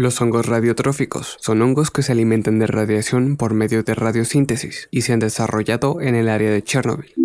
Los hongos radiotróficos son hongos que se alimentan de radiación por medio de radiosíntesis y se han desarrollado en el área de Chernobyl.